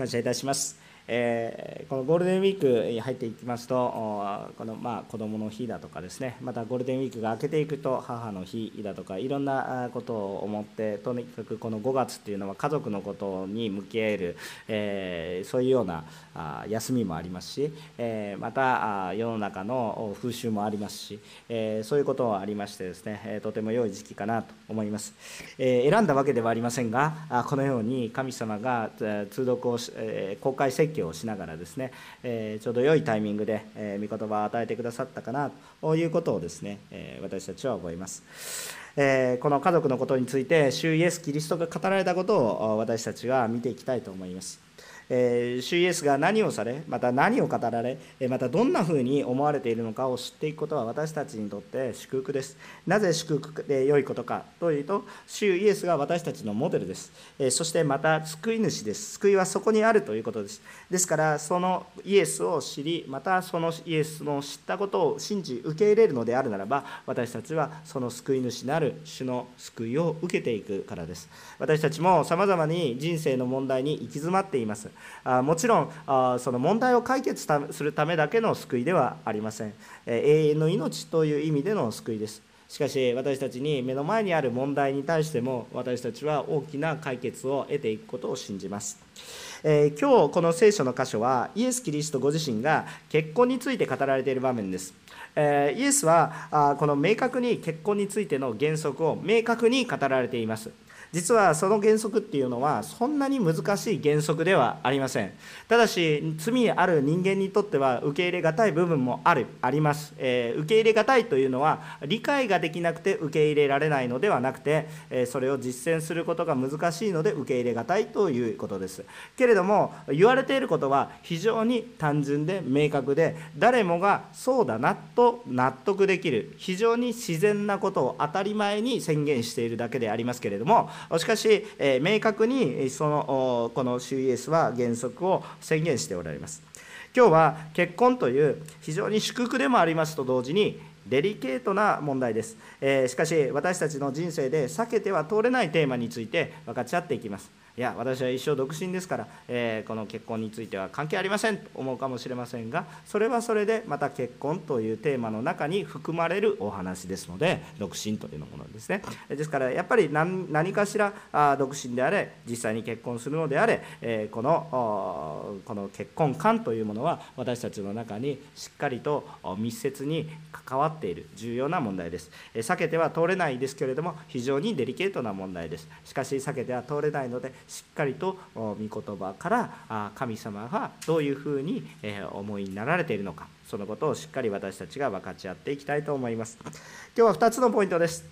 感謝いたします。えー、このゴールデンウィークに入っていきますと、このまあ子どもの日だとかですね、またゴールデンウィークが明けていくと、母の日だとか、いろんなことを思って、とにかくこの5月っていうのは、家族のことに向き合える、えー、そういうようなあ休みもありますし、えー、また世の中の風習もありますし、えー、そういうこともありましてですね、とても良い時期かなと思います。えー、選んだわけではありませんが、このように神様が通読を、えー、公開説教をしながらですね、えー、ちょうど良いタイミングで、えー、御言葉を与えてくださったかなということをですね、えー、私たちは思います。えー、この家族のことについて、主イエス・キリストが語られたことを私たちは見ていきたいと思います。えー、主イエスが何をされ、また何を語られ、またどんなふうに思われているのかを知っていくことは私たちにとって祝福です。なぜ祝福で良いことかというと、主イエスが私たちのモデルです。えー、そしてまた救い主です。救いはそこにあるということです。ですから、そのイエスを知り、またそのイエスの知ったことを信じ、受け入れるのであるならば、私たちはその救い主なる主の救いを受けていくからです。私たちもさまざまに人生の問題に行き詰まっています。あもちろんあその問題を解決するためだけの救いではありません、え永遠の命という意味での救いですしかし私たちに目の前にある問題に対しても私たちは大きな解決を得ていくことを信じます。えー、今日この聖書の箇所はイエス・キリストご自身が結婚について語られている場面です。え、イエスはあこの明確に結婚についての原則を明確に語られています。実はその原則っていうのはそんなに難しい原則ではありません。ただし罪ある人間にとっては受け入れがたい部分もあるあります、えー、受け入れがたいというのは理解ができなくて受け入れられないのではなくて、えー、それを実践することが難しいので受け入れがたいということです。けれども言われていることは非常に単純で明確で誰もがそうだなと納得できる非常に自然なことを当たり前に宣言しているだけでありますけれどもしかし、え、明確にそのこの主イエスは原則を宣言しておられます。今日は結婚という非常に祝福でもありますと同時にデリケートな問題です、え、しかし私たちの人生で避けては通れないテーマについて分かち合っていきますいや私は一生独身ですから、えー、この結婚については関係ありませんと思うかもしれませんがそれはそれでまた結婚というテーマの中に含まれるお話ですので独身というものですね。ですからやっぱり何何かしらあ独身であれ実際に結婚するのであれ、えー、このこの結婚観というものは私たちの中にしっかりと密接に関わっている重要な問題です。避けては通れないですけれども非常にデリケートな問題です。しかし避けては通れないのでしっかりと御言葉から神様がどういうふうに思いになられているのかそのことをしっかり私たちが分かち合っていきたいと思います。今日は2つのポイントです。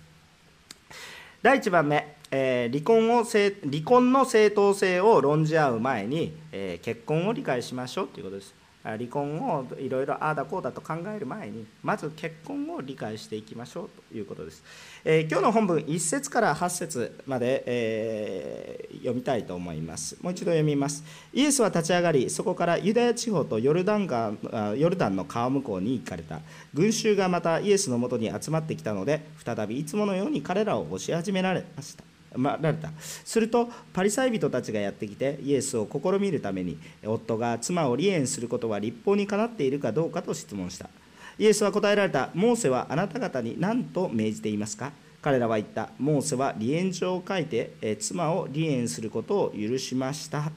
第1番目、え、離婚を離婚の正当性を論じ合う前に、え、結婚を理解しましょうということです。離婚をいろいろああだこうだと考える前にまず結婚を理解していきましょうということです、えー、今日の本文1節から8節まで、えー、読みたいと思います。もう一度読みます。イエスは立ち上がりそこからユダヤ地方とヨルダン川ヨルダンの川向こうに行かれた。群衆がまたイエスのもとに集まってきたので再びいつものように彼らを教え始められました。まられた。するとパリサイ人たちがやってきてイエスを試みるために夫が妻を離縁することは立法にかなっているかどうかと質問した。イエスは答えられたモーセはあなた方に何と命じていますか彼らは言ったモーセは離縁状を書いて妻を離縁することを許しました。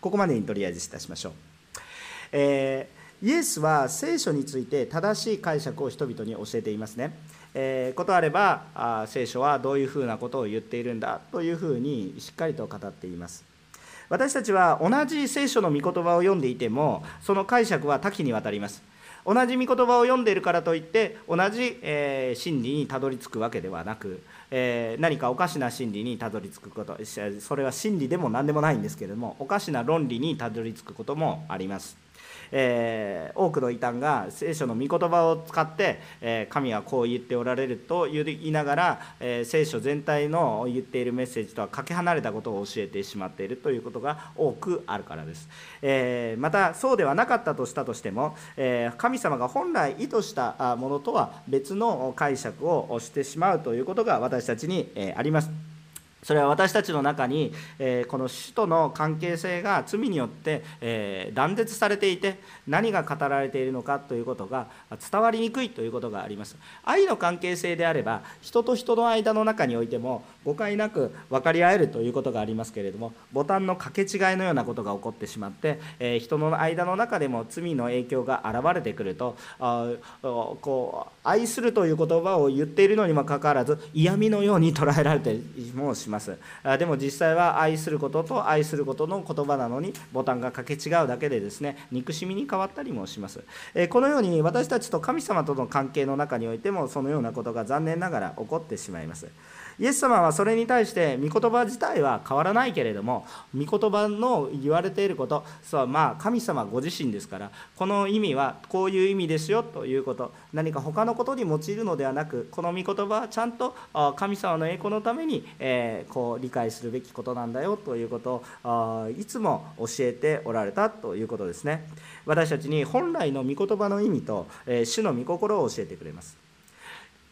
ここまでにとりあえずいたしましょう、えー、イエスは聖書について正しい解釈を人々に教えていますね。えー、ことあればあ聖書はどういうふうなことを言っているんだというふうにしっかりと語っています。私たちは同じ聖書の御言葉を読んでいてもその解釈は多岐にわたります。同じ御言葉を読んでいるからといって同じ、えー、真理にたどり着くわけではなく、えー、何かおかしな真理にたどり着くことそれは真理でも何でもないんですけれどもおかしな論理にたどり着くこともあります。えー、多くの異端が聖書の御言葉を使って、えー、神はこう言っておられると言いながら、えー、聖書全体の言っているメッセージとはかけ離れたことを教えてしまっているということが多くあるからです、えまたそうではなかったとしたとしても、え神様が本来意図したものとは別の解釈をしてしまうということが私たちにあります。それは私たちの中に、えー、この主との関係性が罪によって、えー、断絶されていて何が語られているのかということが伝わりにくいということがあります。愛の関係性であれば人と人の間の中においても誤解なく分かり合えるということがありますけれどもボタンの掛け違いのようなことが起こってしまって、えー、人の間の中でも罪の影響が現れてくるとあこう愛するという言葉を言っているのにもかかわらず嫌味のように捉えられてもします。でも実際は愛することと愛することの言葉なのにボタンが掛け違うだけでですね憎しみに変わったりもします。このように私たちと神様との関係の中においてもそのようなことが残念ながら起こってしまいます。イエス様はそれに対して御言葉自体は変わらないけれども御言葉の言われていることそうまあ神様ご自身ですからこの意味はこういう意味ですよということ何か他のことに用いるのではなくこの御言葉はちゃんと神様の栄光のために、えー、こう理解するべきことなんだよということをいつも教えておられたということですね。私たちに本来の御言葉の意味と、えー、主の御心を教えてくれます。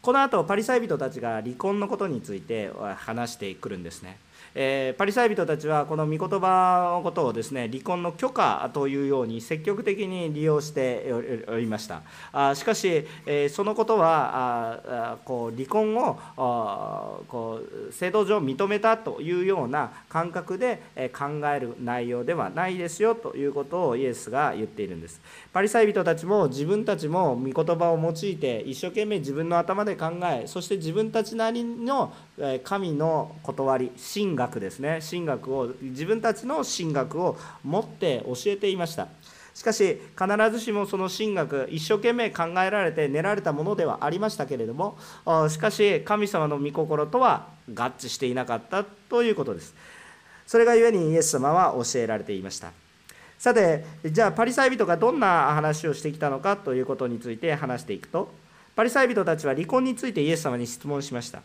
この後パリサイ人たちが離婚のことについて話してくるんですね。えー、パリサイ人たちはこの御言葉のことをですね離婚の許可というように積極的に利用しておりました。あしかし、えー、そのことはあこう離婚をあこう制度上認めたというような感覚でえ考える内容ではないですよということをイエスが言っているんです。パリサイ人たちも自分たちも御言葉を用いて一生懸命自分の頭で考えそして自分たちなりの神の断り神学ですね。神学を自分たちの神学を持って教えていました。しかし必ずしもその神学一生懸命考えられて練られたものではありましたけれどもしかし神様の御心とは合致していなかったということです。それがゆえにイエス様は教えられていました。さてじゃあパリサイ人がどんな話をしてきたのかということについて話していくとパリサイ人たちは離婚についてイエス様に質問しました。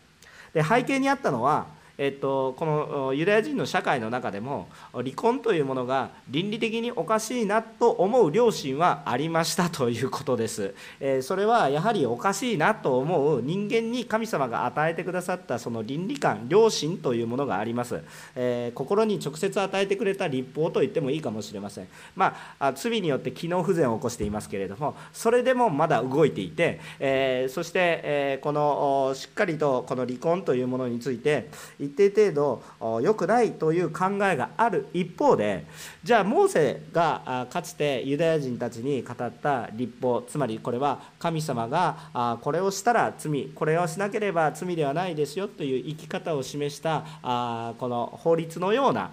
で背景にあったのはえっと、このユダヤ人の社会の中でも離婚というものが倫理的におかしいなと思う良心はありましたということです、えそれはやはりおかしいなと思う人間に神様が与えてくださったその倫理観良心というものがあります、えー、心に直接与えてくれた立法と言ってもいいかもしれません。まあ罪によって機能不全を起こしていますけれどもそれでもまだ動いていて、えー、そして、えこのしっかりとこの離婚というものについて一定程度良くないという考えがある一方でじゃあモーセがかつてユダヤ人たちに語った立法つまりこれは神様がこれをしたら罪これをしなければ罪ではないですよという生き方を示したこの法律のような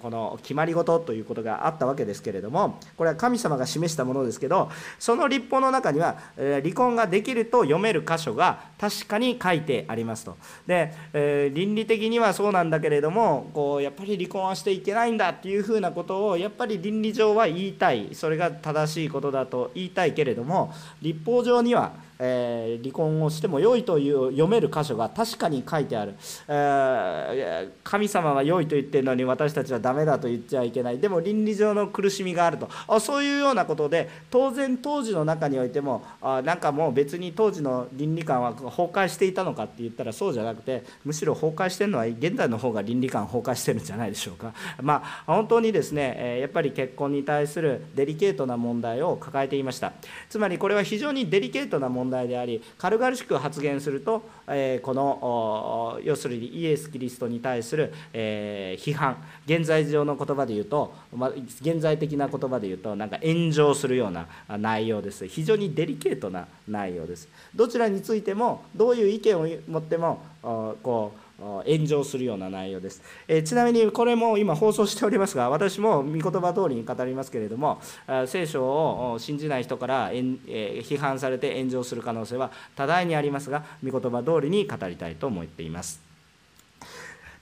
この決まり事ということがあったわけですけれどもこれは神様が示したものですけどその立法の中には離婚ができると読める箇所が確かに書いてありますと。でえ倫理的にはそうなんだけれどもこうやっぱり離婚はしていけないんだっていうふうなことをやっぱり倫理上は言いたいそれが正しいことだと言いたいけれども立法上にはえー、離婚をしても良いという読める箇所が確かに書いてある、えー、神様は良いと言ってるのに私たちはダメだと言っちゃいけない。でも倫理上の苦しみがあると。あそういうようなことで当然当時の中においてもあなんかもう別に当時の倫理観は崩壊していたのかって言ったらそうじゃなくてむしろ崩壊してるのは現在の方が倫理観崩壊してるんじゃないでしょうか。まあ本当にですねやっぱり結婚に対するデリケートな問題を抱えていました。つまりこれは非常にデリケートな問題問題であり軽々しく発言すると、えこの要するにイエス・キリストに対する、え批判現在上の言葉で言うと、ま現在的な言葉で言うとなんか炎上するような内容です。非常にデリケートな内容です。どちらについてもどういう意見を持ってもこう炎上するような内容です、えちなみにこれも今放送しておりますが私も御言葉通りに語りますけれども聖書を信じない人から批判されて炎上する可能性は多大にありますが御言葉通りに語りたいと思っています。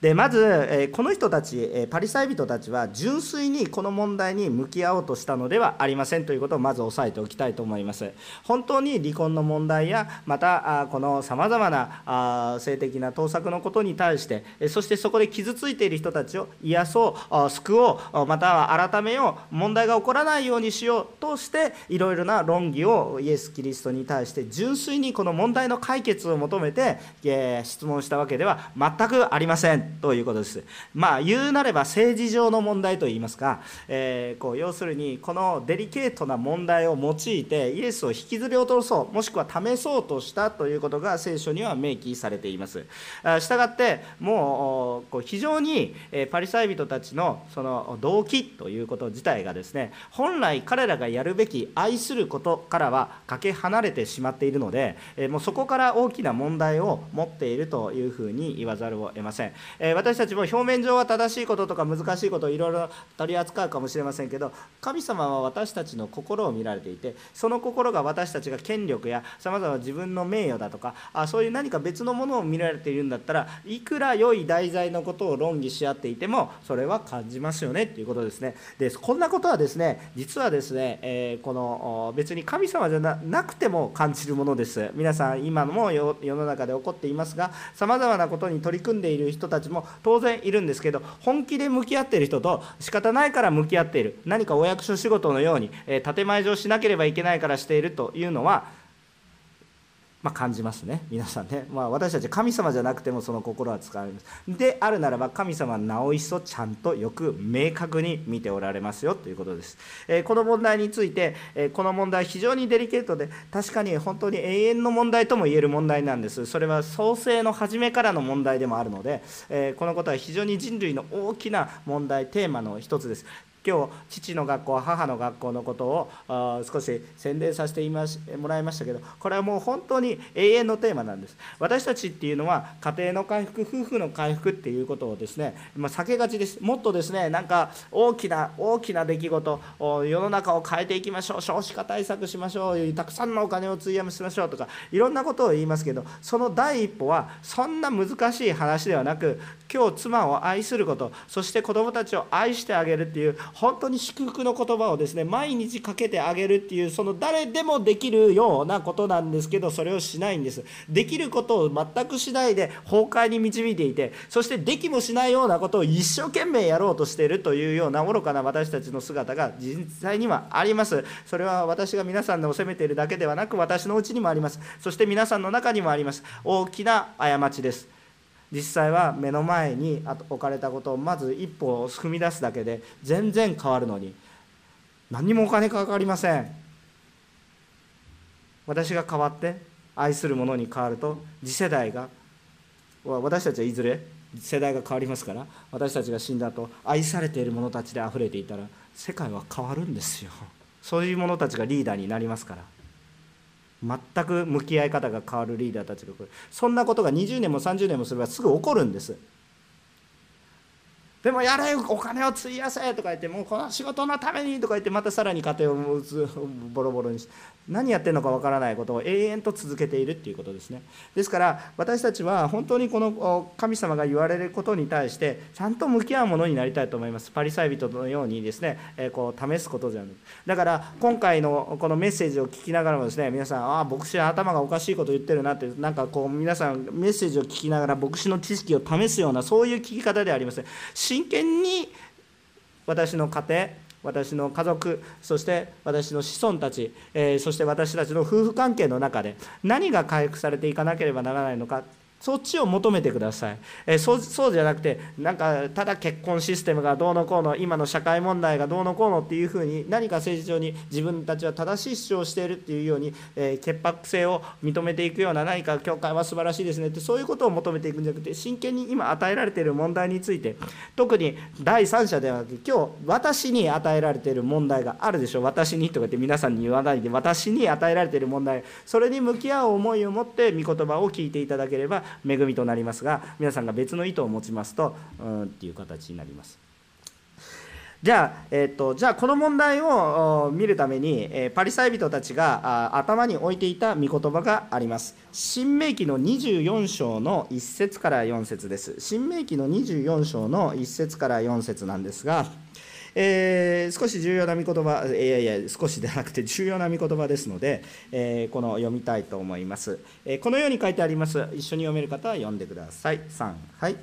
でまずえこの人たちえパリサイ人たちは純粋にこの問題に向き合おうとしたのではありませんということをまず押さえておきたいと思います。本当に離婚の問題やまたこのさまざまな性的な盗作のことに対してそしてそこで傷ついている人たちを癒そう救おうまたは改めよう問題が起こらないようにしようとしていろいろな論議をイエス・キリストに対して純粋にこの問題の解決を求めて質問したわけでは全くありません。ということです。まあ言うなれば政治上の問題といいますか、えー、こう要するにこのデリケートな問題を用いてイエスを引きずり落とそうもしくは試そうとしたということが聖書には明記されています。したがってもう非常にパリサイ人たちのその動機ということ自体がですね本来彼らがやるべき愛することからはかけ離れてしまっているのでもうそこから大きな問題を持っているというふうに言わざるを得ませんえ私たちも表面上は正しいこととか難しいことをいろいろ取り扱うかもしれませんけど神様は私たちの心を見られていてその心が私たちが権力やさまざま自分の名誉だとかあそういう何か別のものを見られているんだったらいくら良い題材のことを論議し合っていてもそれは感じますよねということですね。でこんなことはですね実はですね、えー、この別に神様じゃなくても感じるものです。皆さん今も世の中で起こっていますがさまざまなことに取り組んでいる人たちも当然いるんですけど本気で向き合っている人と仕方ないから向き合っている。何かお役所仕事のように、え、建前上しなければいけないからしているというのはまあ、感じますね。皆さんね、まあ、私たち神様じゃなくてもその心は使われます。であるならば神様はなお一層ちゃんとよく明確に見ておられますよ。ということです、えー、この問題について、えー、この問題非常にデリケートで確かに本当に永遠の問題とも言える問題なんです。それは創生の初めからの問題でもあるので、えー、このことは非常に人類の大きな問題テーマの一つです。今日父の学校母の学校のことを少し宣伝させてもらいましたけどこれはもう本当に永遠のテーマなんです。私たちっていうのは家庭の回復夫婦の回復っていうことをですね、まあ、避けがちです。もっとですねなんか大きな大きな出来事世の中を変えていきましょう少子化対策しましょうたくさんのお金を費やしましょうとかいろんなことを言いますけどその第一歩はそんな難しい話ではなく今日妻を愛することそして子供たちを愛してあげるっていう本当に祝福の言葉をですね毎日かけてあげるっていうその誰でもできるようなことなんですけどそれをしないんです。できることを全くしないで崩壊に導いていてそしてできもしないようなことを一生懸命やろうとしているというような愚かな私たちの姿が実際にはあります。それは私が皆さんを責めているだけではなく私のうちにもあります。そして皆さんの中にもあります。大きな過ちです。実際は目の前に置かれたことをまず一歩を踏み出すだけで全然変わるのに何もお金かかりません。私が変わって愛する者に変わると次世代が私たちはいずれ世代が変わりますから私たちが死んだ後愛されている者たちであふれていたら世界は変わるんですよ。そういう者たちがリーダーになりますから。全く向き合い方が変わるリーダーたちが来る。そんなことが20年も30年もすればすぐ起こるんです。でもやれお金を費やせとか言ってもうこの仕事のためにとか言ってまたさらに家庭をボロボロにして何やってるのかわからないことを永遠と続けているっていうことですね。ですから私たちは本当にこの神様が言われることに対してちゃんと向き合うものになりたいと思います。パリサイ人のようにですね、えこう試すことじゃない。だから今回のこのメッセージを聞きながらもですね皆さんああ牧師は頭がおかしいこと言ってるなってなんかこう皆さんメッセージを聞きながら牧師の知識を試すようなそういう聞き方ではありません。真剣に私の家庭私の家族そして私の子孫たち、え、そして私たちの夫婦関係の中で何が回復されていかなければならないのかそっちを求めてください、え、そうそうじゃなくてなんかただ結婚システムがどうのこうの今の社会問題がどうのこうのっていうふうに何か政治上に自分たちは正しい主張をしているっていうように、えー、潔白性を認めていくような何か教会は素晴らしいですね。ってそういうことを求めていくんじゃなくて真剣に今与えられている問題について特に第三者ではなくて今日私に与えられている問題があるでしょう。私にとかって皆さんに言わないで私に与えられている問題それに向き合う思いを持って御言葉を聞いていただければ恵みとなりますが皆さんが別の意図を持ちますとうんっていう形になります。じゃあ、えーと、じゃあこの問題を見るために、えー、パリサイ人たちがあ頭に置いていた御言葉があります。新明記の24章の1節から4節です。新明記の24章の1節から4節なんですが、えー、少し重要な御言葉、いやいや、少しではなくて重要な御言葉ですので、えー、この読みたいと思います、えー、このように書いてあります。一緒に読める方は読んでください。3、はい。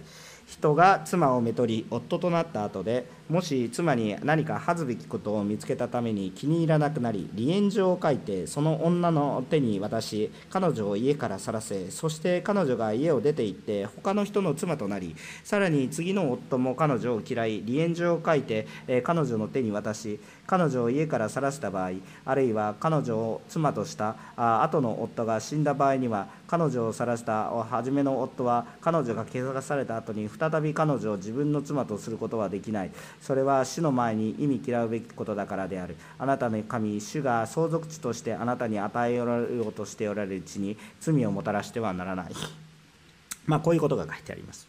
人が妻をめとり夫となった後でもし妻に何か恥ずべきことを見つけたために気に入らなくなり離縁状を書いてその女の手に渡し彼女を家から去らせそして彼女が家を出て行って他の人の妻となりさらに次の夫も彼女を嫌い離縁状を書いて彼女の手に渡し彼女を家から去らせた場合あるいは彼女を妻としたあ後の夫が死んだ場合には彼女を去らせた初めの夫は彼女が汚された後に再び彼女を自分の妻とすることはできない。それは主の前に忌み嫌うべきことだからである。あなたの神主が相続地としてあなたに与えようとしておられるうちに罪をもたらしてはならない。まあこういうことが書いてあります。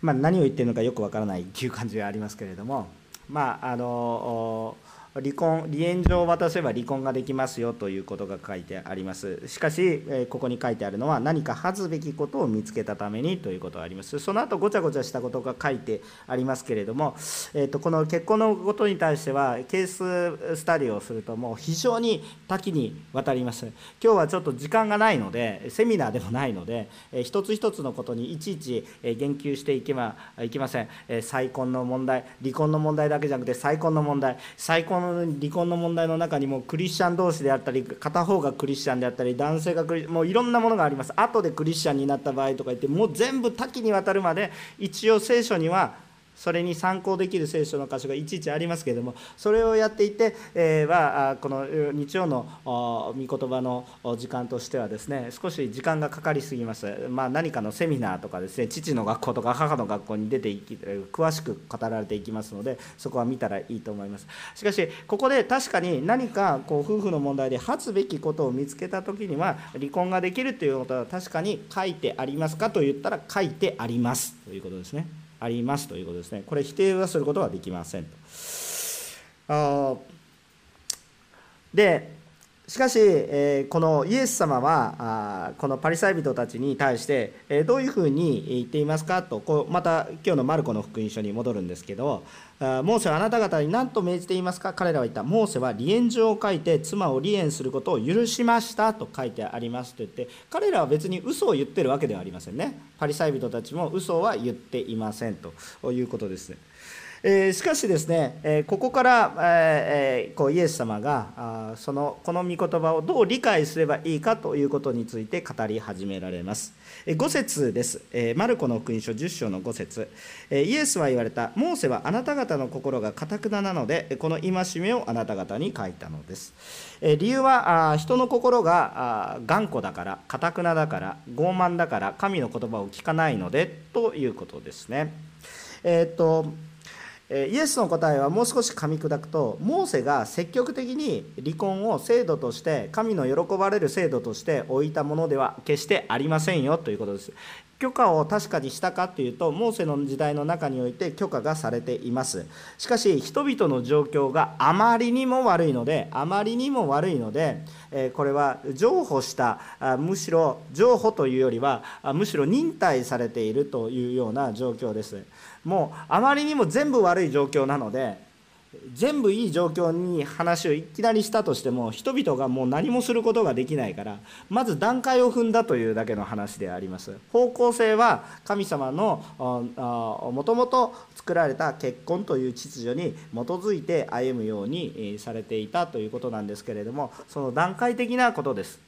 まあ、何を言ってるのかよくわからないっていう感じはありますけれども。まああの離婚離縁状を渡せば離婚ができますよということが書いてあります。しかしここに書いてあるのは何か恥ずべきことを見つけたためにということがあります。その後ごちゃごちゃしたことが書いてありますけれども、えー、とこの結婚のことに対してはケーススタディをするともう非常に多岐にわたります。今日はちょっと時間がないのでセミナーでもないので、え一つ一つのことにいちいち言及していけばいけません、え再婚の問題離婚の問題だけじゃなくて再婚の問題。再婚の離婚の問題の中にもクリスチャン同士であったり片方がクリスチャンであったり男性がクリもういろんなものがあります。後でクリスチャンになった場合とか言ってもう全部多岐にわたるまで一応聖書にはそれに参考できる聖書の箇所がいちいちありますけれどもそれをやっていて、えー、はこの日曜の御言葉の時間としてはですね少し時間がかかりすぎます、まあ、何かのセミナーとかですね父の学校とか母の学校に出ていき詳しく語られていきますのでそこは見たらいいと思います。しかしここで確かに何かこう夫婦の問題で発すべきことを見つけた時には離婚ができるということは確かに書いてありますかと言ったら書いてあります。ということですね。ありますということですね。これ否定はすることはできませんと。あでしかし、このイエス様はこのパリサイ人たちに対して、どういうふうに言っていますかとまた今日のマルコの福音書に戻るんですけどモーセはあなた方に何と命じていますか？彼らは言った。モーセは離縁状を書いて妻を離縁することを許しましたと書いてありますと言って彼らは別に嘘を言ってるわけではありませんね。パリサイ人たちも嘘は言っていませんということです。えー、しかしですね、えー、ここから、えー、こうイエス様があそのこの御言葉をどう理解すればいいかということについて語り始められます。え5節です、えマルコの福音書10章の5節、えイエスは言われた、モーセはあなた方の心がかたくななので、この戒めをあなた方に書いたのです。え理由はあ人の心があ頑固だから、かたくなだから、傲慢だから、神の言葉を聞かないのでということですね。えっ、とイエスの答えはもう少し噛み砕くとモーセが積極的に離婚を制度として神の喜ばれる制度として置いたものでは決してありませんよということです。許可を確かにしたかというとモーセの時代の中において許可がされています。しかし人々の状況があまりにも悪いのであまりにも悪いのでこれは譲歩したむしろ譲歩というよりはむしろ忍耐されているというような状況です。もうあまりにも全部悪い状況なので全部いい状況に話をいきなりしたとしても人々がもう何もすることができないからまず段階を踏んだというだけの話であります。方向性は神様のもともと作られた結婚という秩序に基づいて歩むようにされていたということなんですけれどもその段階的なことです、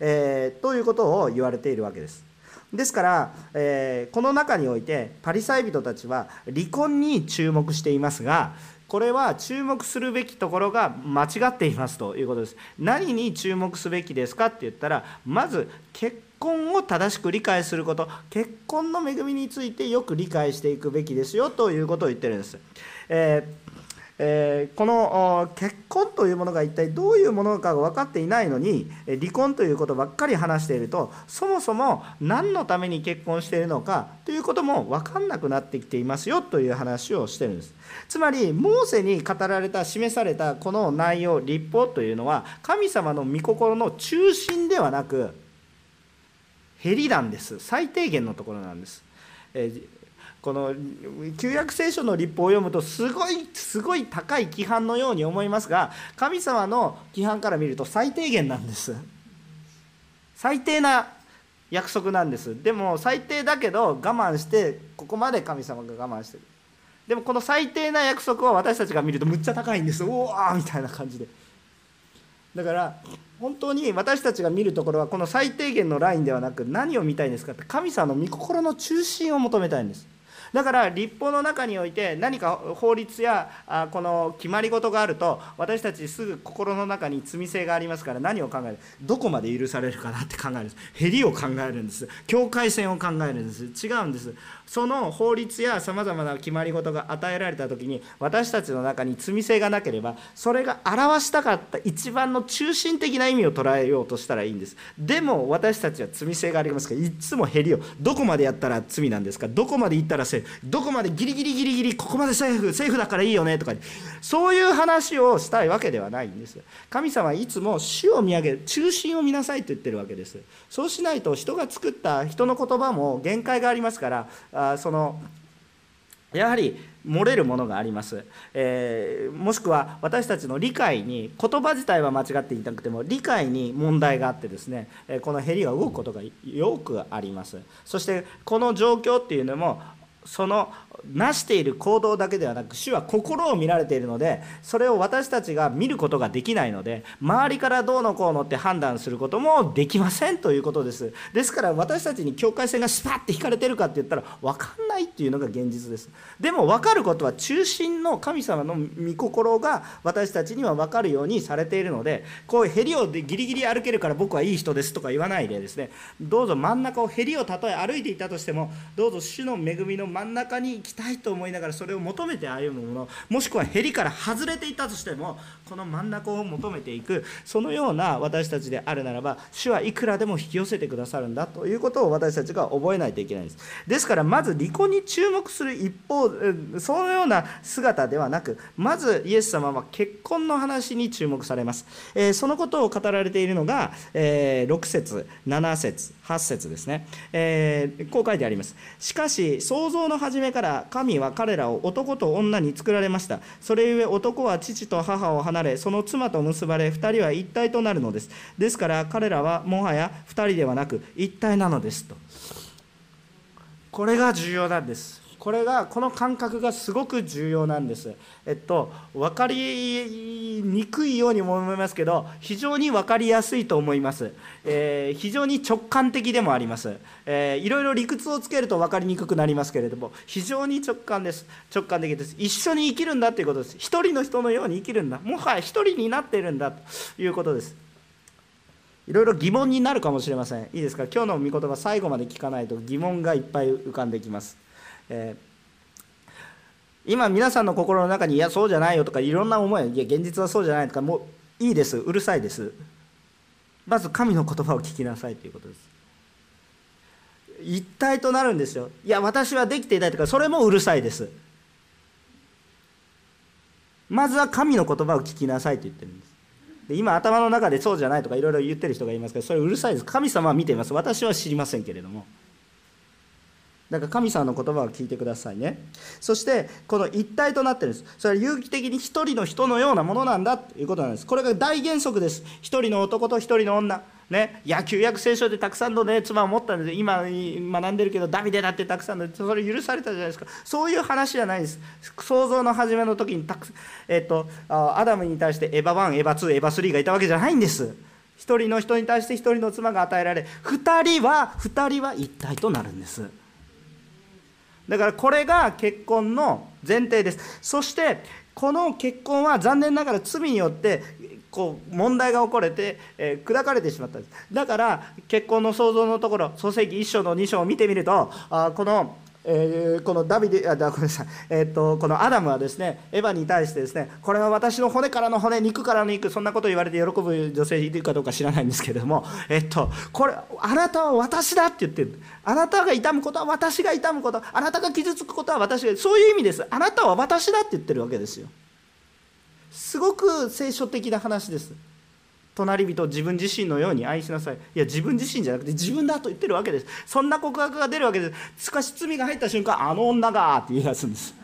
えー、ということを言われているわけです。ですから、えー、この中においてパリサイ人たちは離婚に注目していますがこれは注目するべきところが間違っていますということです。何に注目すべきですかって言ったらまず結婚を正しく理解すること。結婚の恵みについてよく理解していくべきですよということを言ってるんです、えーえー、この結婚というものが一体どういうものかが分かっていないのに離婚ということばっかり話しているとそもそも何のために結婚しているのかということも分かんなくなってきていますよという話をしてるんです。つまりモーセに語られた示されたこの内容立法というのは神様の御心の中心ではなくへりなんです。最低限のところなんです、えーこの旧約聖書の立法を読むとすごいすごい高い規範のように思いますが神様の規範から見ると最低限なんです。最低な約束なんです。でも最低だけど我慢してここまで神様が我慢してる。でもこの最低な約束は私たちが見るとむっちゃ高いんです。おわみたいな感じで。だから本当に私たちが見るところはこの最低限のラインではなく何を見たいんですかって神様の御心の中心を求めたいんです。だから立法の中において何か法律やあこの決まり事があると私たちすぐ心の中に罪性がありますから何を考える？どこまで許されるかなって考えるんです。へりを考えるんです。境界線を考えるんです。違うんです。その法律やさまざまな決まり事が与えられた時に私たちの中に罪性がなければそれが表したかった一番の中心的な意味を捉えようとしたらいいんです。でも私たちは罪性がありますからいつもへりをどこまでやったら罪なんですか。どこまで行ったらせどこまでギリギリギリギリここまでセーフ。セーフだからいいよねとかそういう話をしたいわけではないんです。神様はいつも主を見上げる中心を見なさいと言ってるわけです。そうしないと人が作った人の言葉も限界がありますからあそのやはり漏れるものがあります、えー、もしくは私たちの理解に言葉自体は間違っていなくても理解に問題があってですねこのへりが動くことがよくあります。そしてこの状況っていうのもそのなしている行動だけではなく主は心を見られているのでそれを私たちが見ることができないので周りからどうのこうのって判断することもできませんということです。ですから私たちに境界線がスパッて引かれてるかって言ったら分かんないっていうのが現実です。でも分かることは中心の神様の御心が私たちには分かるようにされているのでこういうへりをギリギリ歩けるから僕はいい人ですとか言わないでですね。どうぞ真ん中をへりをたとえ歩いていたとしてもどうぞ主の恵みの真ん中に行きたいと思いながらそれを求めて歩むものもしくはへりから外れていたとしてもこの真ん中を求めていくそのような私たちであるならば主はいくらでも引き寄せてくださるんだということを私たちが覚えないといけないんです。ですからまず離婚に注目する一方そのような姿ではなくまずイエス様は結婚の話に注目されます、えー、そのことを語られているのが、えー、6節7節8節ですね、えー、こう書いてあります。しかし創造の初めから神は彼らを男と女に作られました。それゆえ男は父と母を離れその妻と結ばれ2人は一体となるのです。ですから彼らはもはや2人ではなく一体なのですと。これが重要なんです。これがこの感覚がすごく重要なんです。えっと分かりにくいようにも思いますけど非常に分かりやすいと思います。えー、非常に直感的でもあります、えー。いろいろ理屈をつけると分かりにくくなりますけれども非常に直感です。直感的です。一緒に生きるんだということです。一人の人のように生きるんだ。もはや一人になっているんだということです。いろいろ疑問になるかもしれません。いいですか？今日の御言葉最後まで聞かないと疑問がいっぱい浮かんできます。えー、今皆さんの心の中にいやそうじゃないよとかいろんな思いいや現実はそうじゃないとかもういいですうるさいです。まず神の言葉を聞きなさいということです。一体となるんですよ。いや私はできていないとかそれもうるさいです。まずは神の言葉を聞きなさいと言ってるんです。で今頭の中でそうじゃないとかいろいろ言ってる人がいますけどそれうるさいです。神様は見ています。私は知りませんけれども。だから神様の言葉を聞いてくださいね。そしてこの一体となってるんです。それは有機的に一人の人のようなものなんだということなんです。これが大原則です。一人の男と一人の女。ね、野球約聖書でたくさんの、ね、妻を持ったんです。今学んでるけどダビデだってたくさんのそれ許されたじゃないですか。そういう話じゃないです。創造の初めの時にたく、えっと、アダムに対してエヴァ1エヴァ2エヴァ3がいたわけじゃないんです。一人の人に対して一人の妻が与えられ二人は二人は一体となるんです。だからこれが結婚の前提です。そしてこの結婚は残念ながら罪によってこう問題が起これて、え、砕かれてしまったんです。だから結婚の創造のところ創世記1章の2章を見てみるとあこのえー、このダビデあごめんなさい、えー、っとこのアダムはですねエヴァに対してですねこれは私の骨からの骨肉からの肉そんなこと言われて喜ぶ女性いるかどうか知らないんですけれども、え、っとこれあなたは私だって言ってる。あなたが痛むことは私が痛むことあなたが傷つくことは私がそういう意味です。あなたは私だって言ってるわけですよ。すごく聖書的な話です。隣人自分自身のように愛しなさい。いや自分自身じゃなくて自分だと言ってるわけです。そんな告白が出るわけです。しかし罪が入った瞬間あの女がって言い出すんです。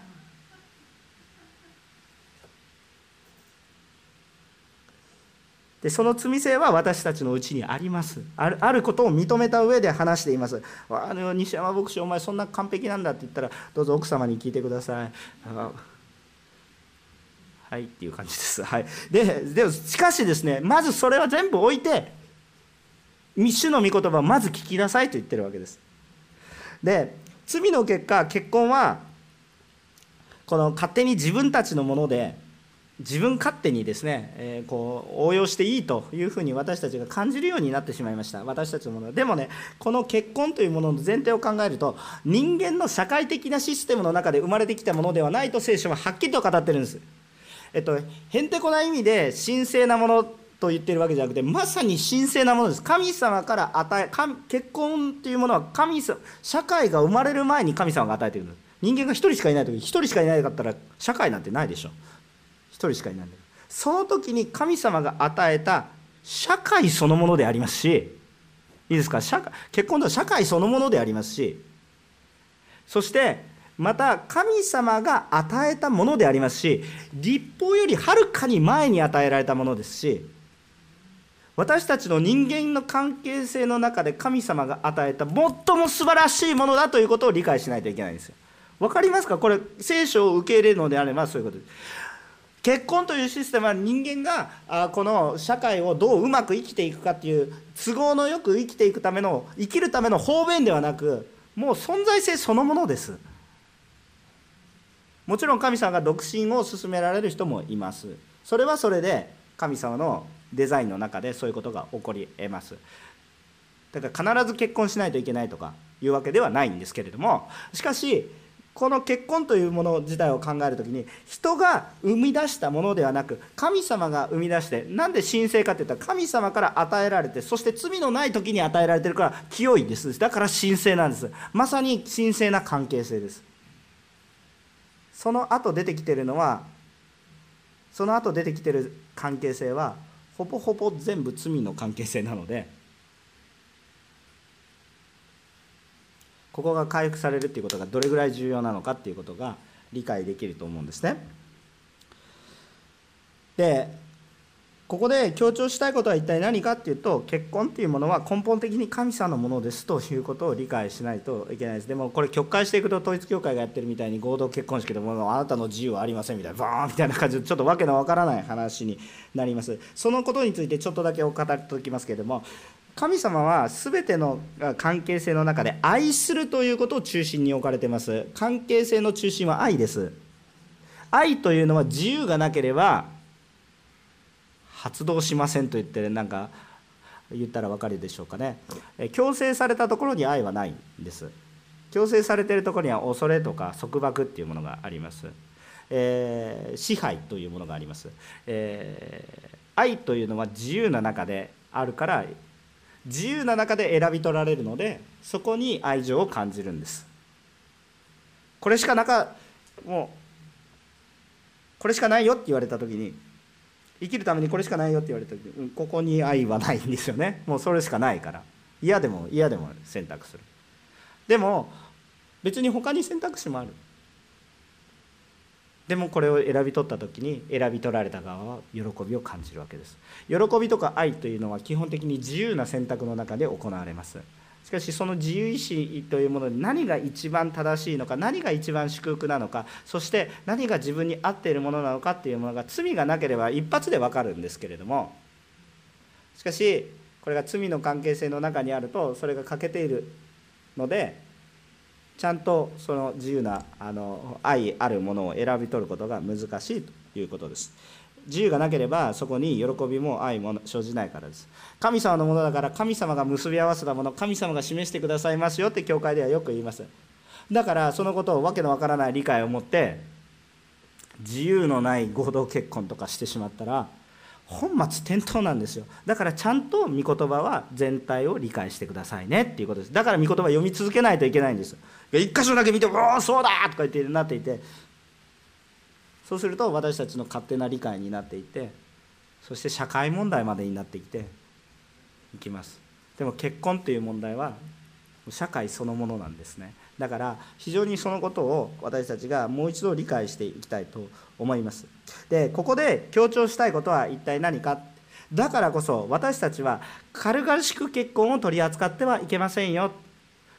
でその罪性は私たちのうちにあります。あるあることを認めた上で話しています。あの西山牧師お前そんな完璧なんだって言ったらどうぞ奥様に聞いてください。はいっていう感じです。はい、ででもしかしですねまずそれは全部置いて主の御言葉をまず聞きなさいと言ってるわけです。で罪の結果結婚はこの勝手に自分たちのもので自分勝手にですね、えー、こう応用していいというふうに私たちが感じるようになってしまいました私たちのものでもねこの結婚というものの前提を考えると人間の社会的なシステムの中で生まれてきたものではないと聖書ははっきりと語ってるんですえっとへんてこな意味で神聖なものと言ってるわけじゃなくてまさに神聖なものです。神様から与え結婚というものは神様社会が生まれる前に神様が与えている人間が1人しかいない時に1人しかいないかったら社会なんてないでしょ。1人しかいないその時に神様が与えた社会そのものでありますしいいですか？社会結婚とは社会そのものでありますしそしてまた神様が与えたものでありますし立法よりはるかに前に与えられたものですし私たちの人間の関係性の中で神様が与えた最も素晴らしいものだということを理解しないといけないんですよ。わかりますか？これ聖書を受け入れるのであればそういうことです。結婚というシステムは人間がこの社会をどううまく生きていくかっていう都合のよく生きていくための生きるための方便ではなくもう存在性そのものです。もちろん神様が独身を勧められる人もいます。それはそれで神様のデザインの中でそういうことが起こり得ます。だから必ず結婚しないといけないとかいうわけではないんですけれどもしかしこの結婚というもの自体を考える時に人が生み出したものではなく神様が生み出してなんで神聖かっていったら神様から与えられてそして罪のない時に与えられてるから清いんです。だから神聖なんです。まさに神聖な関係性です。その後出てきてるのはその後出てきてる関係性はほぼほぼ全部罪の関係性なのでここが回復されるっていうことがどれぐらい重要なのかっていうことが理解できると思うんですね。でここで強調したいことは一体何かっていうと結婚っていうものは根本的に神様のものですということを理解しないといけないです。でもこれ曲解していくと統一教会がやってるみたいに合同結婚式でもあなたの自由はありませんみたいなバーンみたいな感じでちょっとわけのわからない話になります。そのことについてちょっとだけお語っておきますけれども神様は全ての関係性の中で愛するということを中心に置かれています。関係性の中心は愛です。愛というのは自由がなければ発動しませんと言ってなんか言ったら分かるでしょうかね。強制されたところに愛はないんです。強制されているところには恐れとか束縛っていうものがあります、えー、支配というものがあります、えー、愛というのは自由な中であるから自由な中で選び取られるのでそこに愛情を感じるんです。これしかなかもうこれしかないよって言われた時に生きるためにこれしかないよって言われた時にここに愛はないんですよね。もうそれしかないから。嫌でも嫌でも選択する。でも別に他に選択肢もある。でもこれを選び取った時に選び取られた側は喜びを感じるわけです。喜びとか愛というのは基本的に自由な選択の中で行われます。しかしその自由意志というもので何が一番正しいのか何が一番祝福なのかそして何が自分に合っているものなのかっていうものが罪がなければ一発で分かるんですけれどもしかしこれが罪の関係性の中にあるとそれが欠けているのでちゃんとその自由なあの愛あるものを選び取ることが難しいということです。自由がなければそこに喜びも愛も生じないからです。神様のものだから神様が結び合わせたもの神様が示してくださいますよって教会ではよく言います。だからそのことをわけのわからない理解を持って自由のない合同結婚とかしてしまったら本末転倒なんですよ。だからちゃんと御言葉は全体を理解してくださいねっていうことです。だから御言葉読み続けないといけないんです。一箇所だけ見て「おおそうだ!」とか言ってなっていてそうすると私たちの勝手な理解になっていてそして社会問題までになってきていきます。でも結婚という問題は社会そのものなんですね。だから非常にそのことを私たちがもう一度理解していきたいと思います。でここで強調したいことは一体何か。だからこそ私たちは軽々しく結婚を取り扱ってはいけませんよ。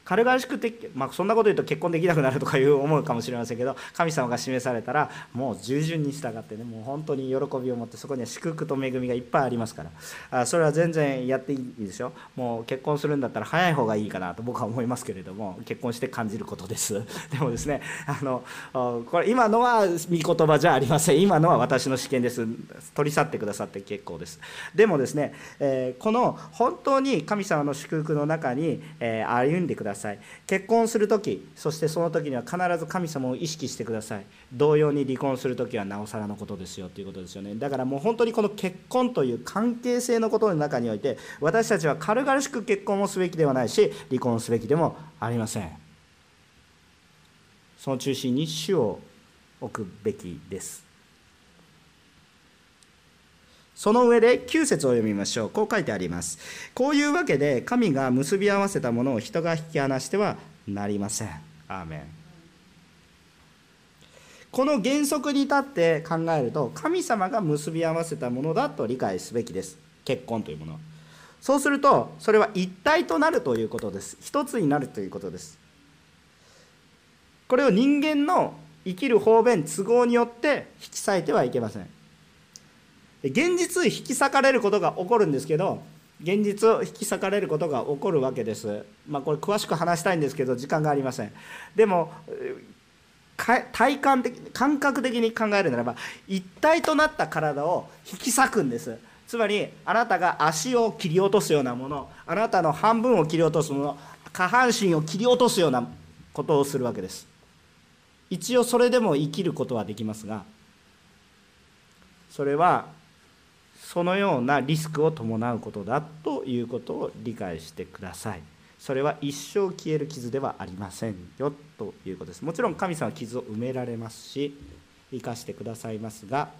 軽々しくて、まあ、そんなこと言うと結婚できなくなるとかいう思うかもしれませんけど神様が示されたらもう従順に従ってねもう本当に喜びを持ってそこには祝福と恵みがいっぱいありますから。あそれは全然やっていいですよもう結婚するんだったら早い方がいいかなと僕は思いますけれども結婚して感じることです。でもですねあのこれ今のは御言葉じゃありません。今のは私の試験です。取り去ってくださって結構です。でもですね、えー、この本当に神様の祝福の中に、えー、歩んでください。さい。結婚する時そしてその時には必ず神様を意識してください。同様に離婚する時はなおさらのことですよということですよね。だからもう本当にこの結婚という関係性のことの中において私たちは軽々しく結婚をすべきではないし離婚すべきでもありません。その中心に主を置くべきです。その上で9節を読みましょう。こう書いてあります。こういうわけで神が結び合わせたものを人が引き離してはなりません。アーメン。この原則に立って考えると神様が結び合わせたものだと理解すべきです。結婚というものは。そうするとそれは一体となるということです。一つになるということです。これを人間の生きる方便都合によって引き裂いてはいけません。現実引き裂かれることが起こるんですけど現実を引き裂かれることが起こるわけです。まあ、これ詳しく話したいんですけど時間がありません。でも体感的感覚的に考えるならば一体となった体を引き裂くんです。つまりあなたが足を切り落とすようなものあなたの半分を切り落とすもの下半身を切り落とすようなことをするわけです。一応それでも生きることはできますがそれはそのようなリスクを伴うことだということを理解してください。それは一生消える傷ではありませんよということです。もちろん神様は傷を埋められますし生かしてくださいますが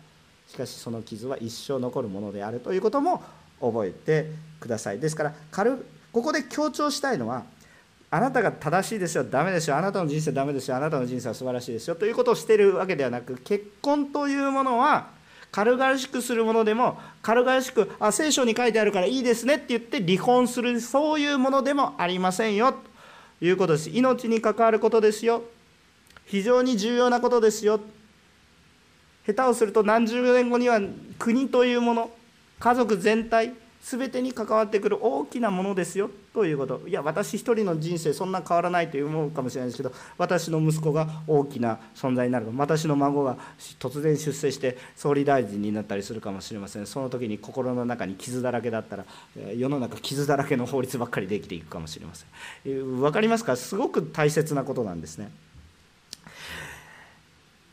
しかしその傷は一生残るものであるということも覚えてください。ですから軽ここで強調したいのはあなたが正しいですよ、ダメですよ、あなたの人生ダメですよ、あなたの人生は素晴らしいですよということをしているわけではなく結婚というものは軽々しくするものでも軽々しくあ聖書に書いてあるからいいですねって言って離婚するそういうものでもありませんよということです。命に関わることですよ。非常に重要なことですよ。下手をすると何十年後には国というもの家族全体全てに関わってくる大きなものですよということ。いや私一人の人生そんな変わらないと思うかもしれないですけど私の息子が大きな存在になる私の孫が突然出世して総理大臣になったりするかもしれません。その時に心の中に傷だらけだったら世の中傷だらけの法律ばっかりできていくかもしれません。分かりますか？すごく大切なことなんですね。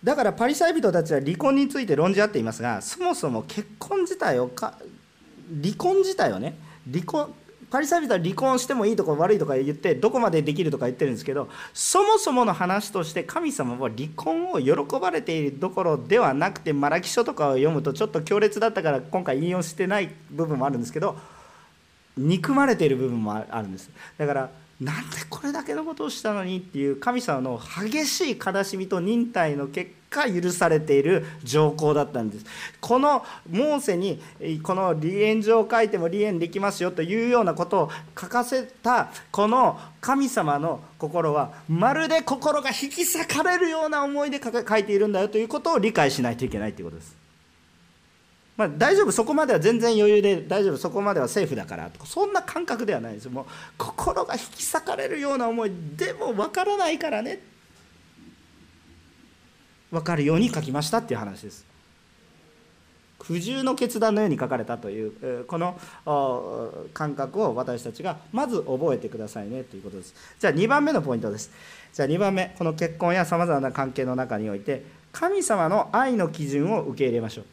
だからパリサイ人たちは離婚について論じ合っていますがそもそも結婚自体をか離婚自体はね離婚パリサイ人は離婚してもいいとか悪いとか言ってどこまでできるとか言ってるんですけどそもそもの話として神様は離婚を喜ばれているどころではなくてマラキ書とかを読むとちょっと強烈だったから今回引用してない部分もあるんですけど憎まれている部分もあるんです。だからなんでこれだけのことをしたのにっていう神様の激しい悲しみと忍耐の結果許されている条項だったんです。このモーセにこの離縁状を書いても離縁できますよというようなことを書かせたこの神様の心はまるで心が引き裂かれるような思いで書いているんだよということを理解しないといけないということです。まあ、大丈夫そこまでは全然余裕で大丈夫そこまではセーフだからとかそんな感覚ではないですもう心が引き裂かれるような思いでも分からないからね。分かるように書きましたっていう話です。苦渋の決断のように書かれたというこの感覚を私たちがまず覚えてくださいねということです。じゃあ2番目のポイントです。じゃあ2番目この結婚やさまざまな関係の中において神様の愛の基準を受け入れましょう。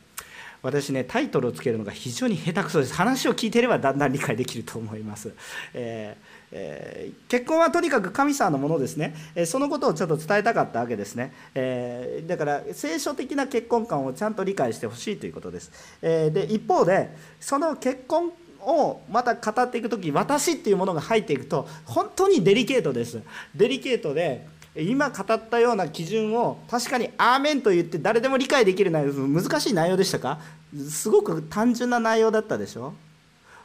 私ねタイトルをつけるのが非常に下手くそです。話を聞いてればだんだん理解できると思います、えーえー、結婚はとにかく神様のものですね、えー、そのことをちょっと伝えたかったわけですね、えー、だから聖書的な結婚観をちゃんと理解してほしいということです、えで一方でその結婚をまた語っていく時私っていうものが入っていくと本当にデリケートです。デリケートで今語ったような基準を確かに「アーメン」と言って誰でも理解できる内容難しい内容でしたか？すごく単純な内容だったでしょ？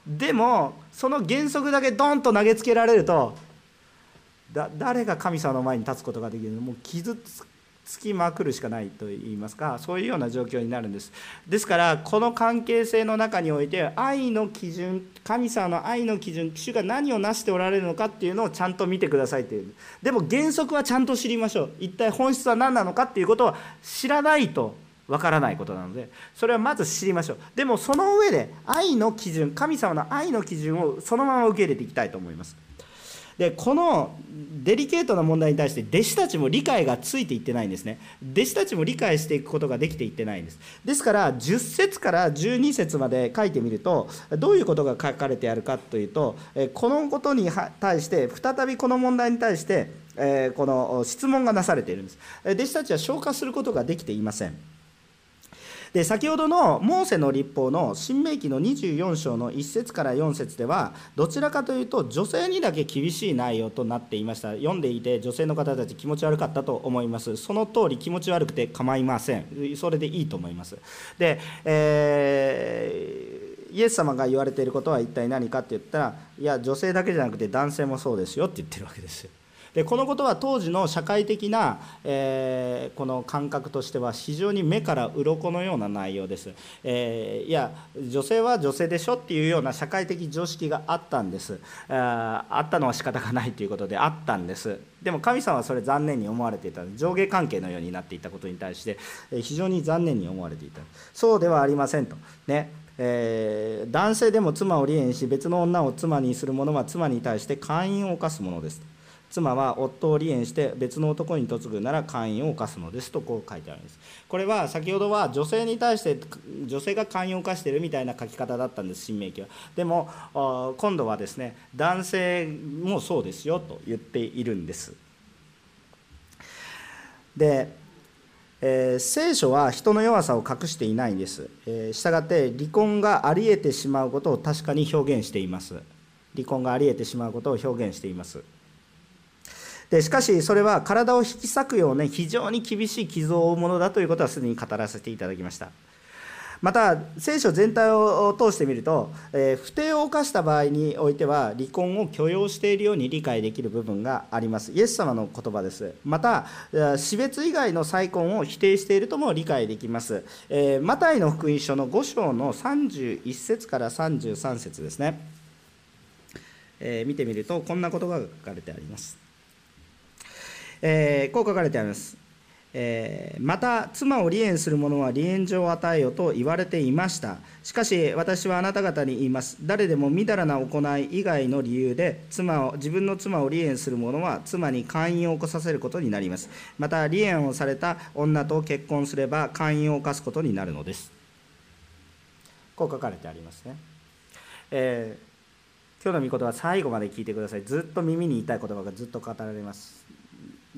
でもその原則だけドンと投げつけられるとだ誰が神様の前に立つことができるの？もう傷つつきまくるしかないといいますかそういうような状況になるんです。ですからこの関係性の中において愛の基準神様の愛の基準主が何を成しておられるのかっていうのをちゃんと見てくださいという。でも原則はちゃんと知りましょう。一体本質は何なのかっていうことは知らないとわからないことなのでそれはまず知りましょう。でもその上で愛の基準神様の愛の基準をそのまま受け入れていきたいと思います。でこのデリケートな問題に対して弟子たちも理解がついていってないんですね。弟子たちも理解していくことができていってないんです。ですから10節から12節まで書いてみるとどういうことが書かれてあるかというとこのことに対して再びこの問題に対してこの質問がなされているんです。弟子たちは消化することができていません。で先ほどのモーセの立法の新明記の24章の1節から4節ではどちらかというと女性にだけ厳しい内容となっていました。読んでいて女性の方たち気持ち悪かったと思います。その通り気持ち悪くて構いません。それでいいと思います。で、えー、イエス様が言われていることは一体何かって言ったらいや女性だけじゃなくて男性もそうですよって言ってるわけですよ。でこのことは当時の社会的な、えー、この感覚としては非常に目から鱗のような内容です、えー、いや女性は女性でしょっていうような社会的常識があったんです。ああったのは仕方がないということであったんです。でも神様はそれ残念に思われていた。上下関係のようになっていたことに対して非常に残念に思われていた。そうではありませんと。ね。えー、男性でも妻を離縁し別の女を妻にする者は妻に対して姦淫を犯すものです。妻は夫を離縁して別の男に嫁ぐなら姦淫を犯すのですとこう書いてあるんです。これは先ほどは女性に対して女性が寛容化しているみたいな書き方だったんです新明記は。でも今度はですね男性もそうですよと言っているんです。で、えー、聖書は人の弱さを隠していないんです、えー、したがって離婚がありえてしまうことを確かに表現しています。離婚がありえてしまうことを表現しています。でしかしそれは体を引き裂くような非常に厳しい傷を負うものだということはすでに語らせていただきました。また聖書全体を通してみると、えー、不定を犯した場合においては離婚を許容しているように理解できる部分があります。イエス様の言葉です。また死別以外の再婚を否定しているとも理解できます、えー、マタイの福音書の5章の31節から33節ですね、えー、見てみるとこんなことが書かれてあります。えー、こう書かれてあります。えー、また妻を離縁する者は離縁状を与えよと言われていました。しかし私はあなた方に言います。誰でもみだらな行い以外の理由で妻を自分の妻を離縁する者は妻に姦淫を起こさせることになります。また離縁をされた女と結婚すれば姦淫を犯すことになるのです。こう書かれてありますね、えー、今日の御言葉最後まで聞いてください。ずっと耳に言いたい言葉がずっと語られます。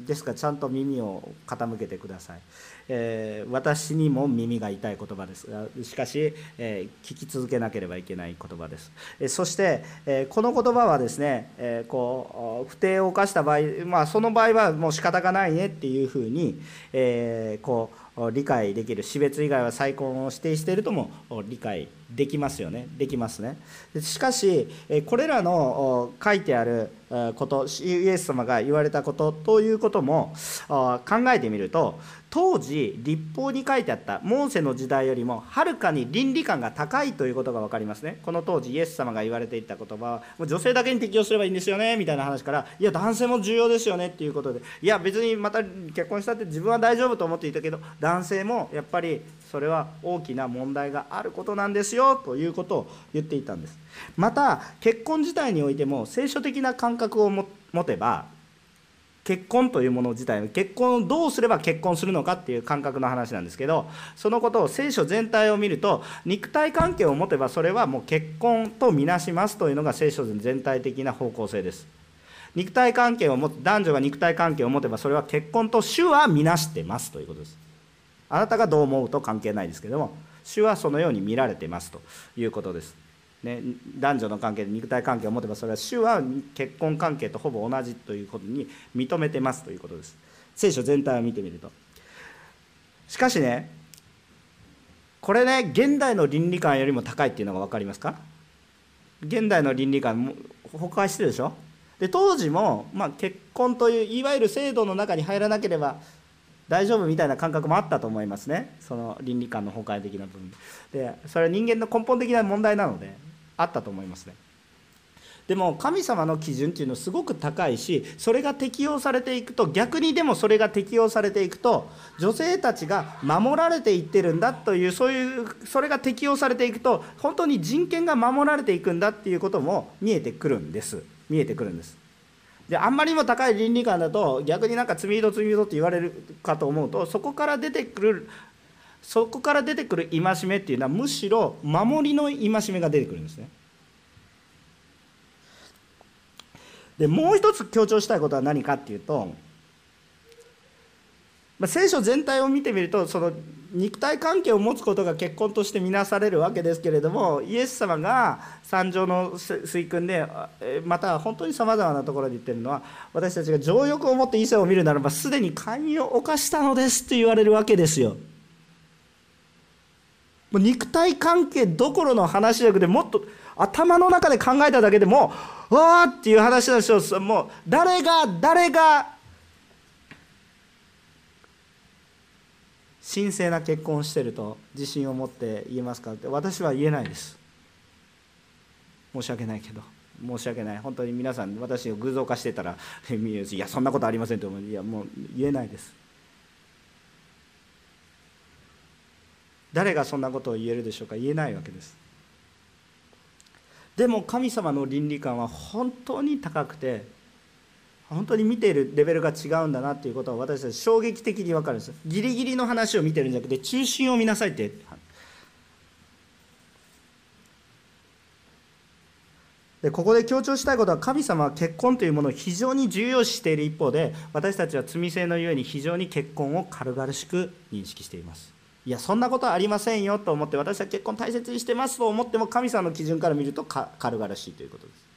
ですからちゃんと耳を傾けてください、えー、私にも耳が痛い言葉ですしかし、えー、聞き続けなければいけない言葉です、えー、そして、えこの言葉はですね、えこう不定を犯した場合、まあ、その場合はもう仕方がないねっていうふうに、えこう理解できる死別以外は再婚を指定しているとも理解できますよね。できますね。しかしこれらの書いてあることイエス様が言われたことということも考えてみると当時立法に書いてあったモーセの時代よりもはるかに倫理観が高いということが分かりますね。この当時イエス様が言われていた言葉はもう女性だけに適用すればいいんですよねみたいな話からいや男性も重要ですよねっていうことでいや別にまた結婚したって自分は大丈夫と思っていたけど男性もやっぱりそれは大きな問題があることなんですよということを言っていたんです。また結婚自体においても聖書的な感覚を持てば結婚というもの自体結婚をどうすれば結婚するのかっていう感覚の話なんですけどそのことを聖書全体を見ると肉体関係を持てばそれはもう結婚とみなしますというのが聖書全体的な方向性です。肉体関係を持つ男女が肉体関係を持てばそれは結婚と主はみなしてますということです。あなたがどう思うと関係ないですけども主はそのように見られてますということです。ね、男女の関係で肉体関係を持てばそれは主は結婚関係とほぼ同じということに認めてますということです。聖書全体を見てみると。しかしねこれね現代の倫理観よりも高いっていうのが分かりますか？現代の倫理観崩壊してるでしょ？で当時も、まあ、結婚といういわゆる制度の中に入らなければ大丈夫みたいな感覚もあったと思いますね。その倫理観の崩壊的な部分。でそれは人間の根本的な問題なのであったと思いますね。でも神様の基準っていうのはすごく高いしそれが適用されていくと逆にでもそれが適用されていくと女性たちが守られていってるんだというそういうそれが適用されていくと本当に人権が守られていくんだっていうことも見えてくるんです。見えてくるんです。であんまりにも高い倫理観だと逆になんか罪人罪人って言われるかと思うとそこから出てくるそこから出てくる戒めっていうのはむしろ守りの戒めが出てくるんですね。でもう一つ強調したいことは何かっていうと、まあ、聖書全体を見てみるとその肉体関係を持つことが結婚として見なされるわけですけれどもイエス様が三条の水訓でまた本当にさまざまなところで言ってるのは私たちが情欲を持って異性を見るならばすでに寛容を犯したのですって言われるわけですよ。もう肉体関係どころの話じゃなくてもっと頭の中で考えただけでもわーっていう話なんですよもう誰が誰が神聖な結婚してると自信を持って言えますかって私は言えないです。申し訳ないけど。申し訳ない。本当に皆さん私を偶像化してたら いやそんなことありませんと思う。いやもう言えないです。誰がそんなことを言えるでしょうか。言えないわけです。でも神様の倫理観は本当に高くて本当に見ているレベルが違うんだなっていうことは私たち衝撃的に分かるんですギリギリの話を見てるんじゃなくて中心を見なさいって。でここで強調したいことは神様は結婚というものを非常に重要視している一方で私たちは罪性のゆえに非常に結婚を軽々しく認識しています。いやそんなことはありませんよと思って私は結婚大切にしてますと思っても神様の基準から見ると軽々しいということです。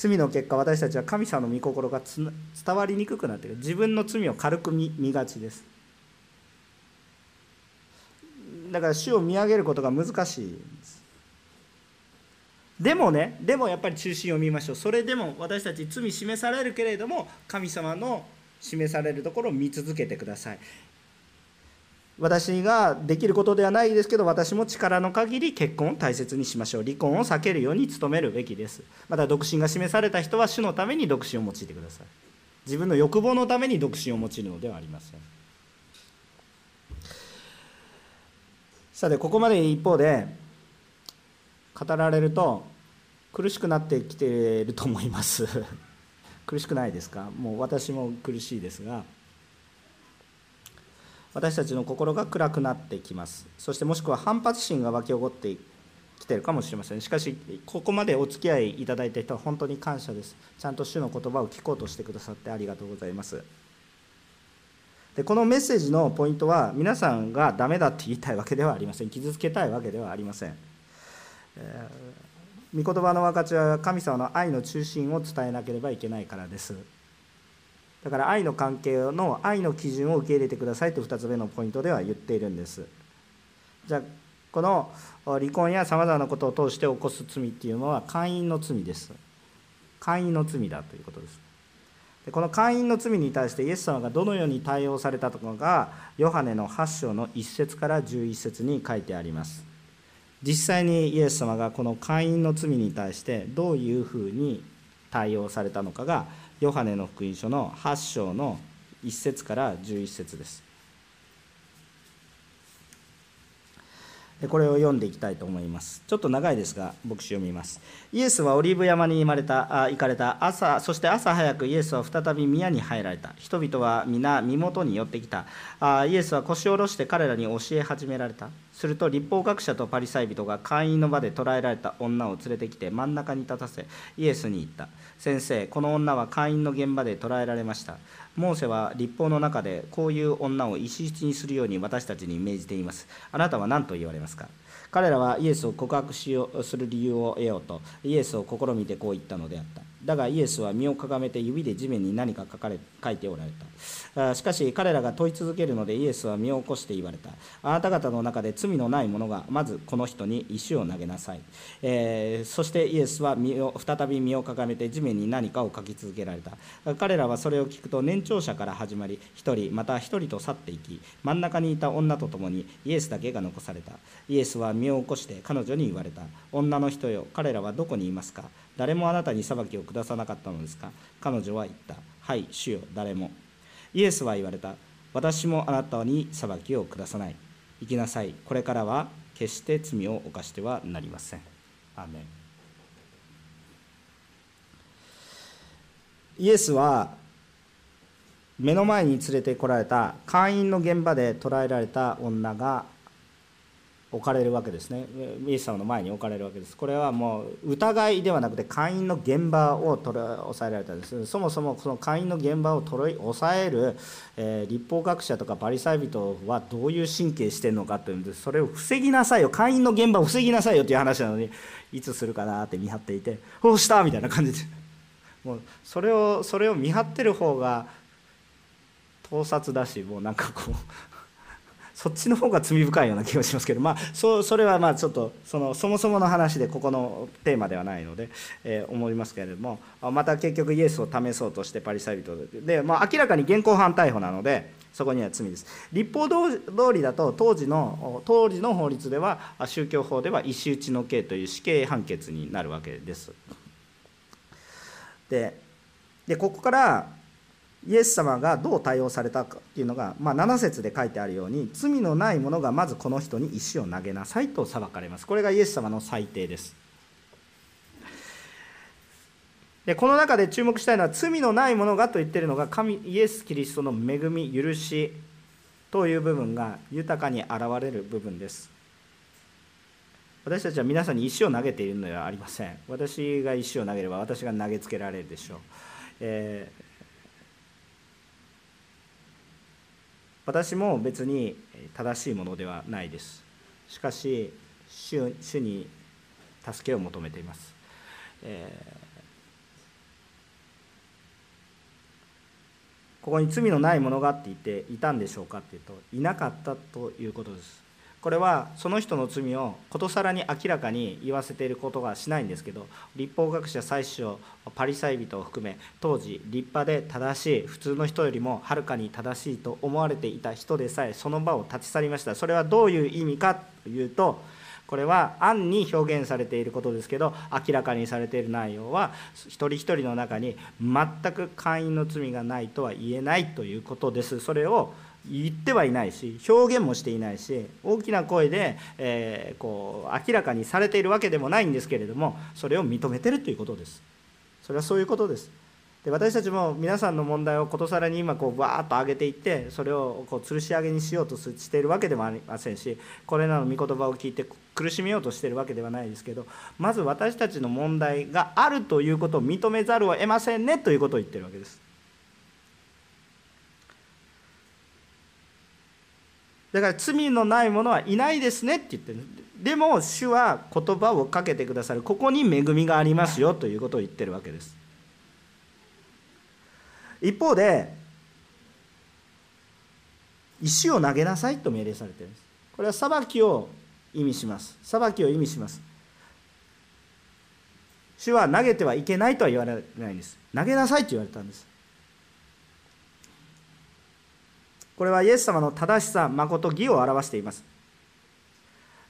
罪の結果私たちは神様の御心が伝わりにくくなっている自分の罪を軽く見見がちです。だから主を見上げることが難しいんです。でもねでもやっぱり中心を見ましょう。それでも私たち罪示されるけれども神様の示されるところを見続けてください。私ができることではないですけど私も力の限り結婚を大切にしましょう。離婚を避けるように努めるべきです。また独身が示された人は主のために独身を用いてください。自分の欲望のために独身を用いるのではありません。さてここまで一方で語られると苦しくなってきていると思います。苦しくないですか？もう私も苦しいですが。私たちの心が暗くなってきます。そしてもしくは反発心が湧き起こってきてるかもしれません。しかしここまでお付き合いいただいた人は本当に感謝です。ちゃんと主の言葉を聞こうとしてくださってありがとうございます。でこのメッセージのポイントは皆さんがダメだって言いたいわけではありません。傷つけたいわけではありません、えー、御言葉の分かちは神様の愛の中心を伝えなければいけないからです。だから愛の関係の愛の基準を受け入れてくださいと2つ目のポイントでは言っているんです。じゃあこの離婚やさまざまなことを通して起こす罪っていうのは会員の罪です。会員の罪だということです。でこの会員の罪に対してイエス様がどのように対応されたのかがヨハネの8章の1節から11節に書いてあります。実際にイエス様がこの会員の罪に対してどういうふうに対応されたのかがヨハネの福音書の8章の1節から11節ですこれを読んでいきたいと思います。ちょっと長いですが、牧師読みます。イエスはオリーブ山に生まれた、あ行かれた朝、そして朝早くイエスは再び宮に入られた。人々は皆身元に寄ってきた。あイエスは腰を下ろして彼らに教え始められた。すると立法学者とパリサイ人が会員の場で捕らえられた女を連れてきて真ん中に立たせイエスに言った。先生この女は会員の現場で捕らえられました。モーセは立法の中でこういう女を石質にするように私たちに命じています。あなたは何と言われますか？彼らはイエスを告白しようする理由を得ようとイエスを試みてこう言ったのであった。だがイエスは身をかがめて指で地面に何か書かれ書いておられた。しかし彼らが問い続けるのでイエスは身を起こして言われた。あなた方の中で罪のない者がまずこの人に石を投げなさい、えー、そしてイエスは身を再び身をかがめて地面に何かを書き続けられた。彼らはそれを聞くと年長者から始まり1人また1人と去っていき真ん中にいた女と共にイエスだけが残された。イエスは身を起こして彼女に言われた。女の人よ彼らはどこにいますか？誰もあなたに裁きを下さなかったのですか？彼女は言った。はい主よ誰も。イエスは言われた。私もあなたに裁きを下さない。行きなさい。これからは決して罪を犯してはなりません。アメン。イエスは目の前に連れてこられた会員の現場で捕らえられた女が置かれるわけですね。イエス様の前に置かれるわけです。これはもう疑いではなくて会員の現場を取り押さえられたんです。そもそもその会員の現場を取り押さえる、えー、立法学者とかパリサイ人はどういう神経してるのかというんでそれを防ぎなさいよ。会員の現場を防ぎなさいよという話なのにいつするかなって見張っていて「おうした!」みたいな感じで。もうそれをそれを見張ってる方が盗撮だしもうなんかこうそっちの方が罪深いような気がしますけど、まあ、そそれはまあちょっとそのそもそもの話でここのテーマではないので、えー、思いますけれどもまた結局イエスを試そうとしてパリサイ人で、まあ、明らかに現行犯逮捕なのでそこには罪です。立法通りだと当時の当時の法律では宗教法では石打ちの刑という死刑判決になるわけです。ででここからイエス様がどう対応されたかっていうのが、まあ、7節で書いてあるように罪のない者がまずこの人に石を投げなさいと裁かれます。これがイエス様の裁定です。でこの中で注目したいのは罪のない者がと言ってるのが神イエス・キリストの恵み許しという部分が豊かに現れる部分です。私たちは皆さんに石を投げているのではありません。私が石を投げれば私が投げつけられるでしょう、えー私も別に正しいものではないです。しかし主主に助けを求めています、えー、ここに罪のないものがって言っていたんでしょうかっていうといなかったということです。これはその人の罪をことさらに明らかに言わせていることがしないんですけど立法学者最初パリサイ人を含め当時立派で正しい普通の人よりもはるかに正しいと思われていた人でさえその場を立ち去りました。それはどういう意味かというとこれは暗に表現されていることですけど明らかにされている内容は一人一人の中に全く会員の罪がないとは言えないということです。それを言ってはいないし表現もしていないし大きな声で、えー、こう明らかにされているわけでもないんですけれどもそれを認めてるということです。それはそういうことです。で私たちも皆さんの問題をことさらに今こうバーッと上げていってそれをこう吊るし上げにしようとしているわけでもありませんしこれらの御言葉を聞いて苦しめようとしているわけではないですけどまず私たちの問題があるということを認めざるを得ませんねということを言ってるわけです。だから罪のない者はいないですねって言ってる。でも主は言葉をかけてくださる。ここに恵みがありますよということを言ってるわけです。一方で石を投げなさいと命令されてるんです。これは裁きを意味します。裁きを意味します。主は投げてはいけないとは言われないんです。投げなさいと言われたんです。これはイエス様の正しさ、誠、義を表しています。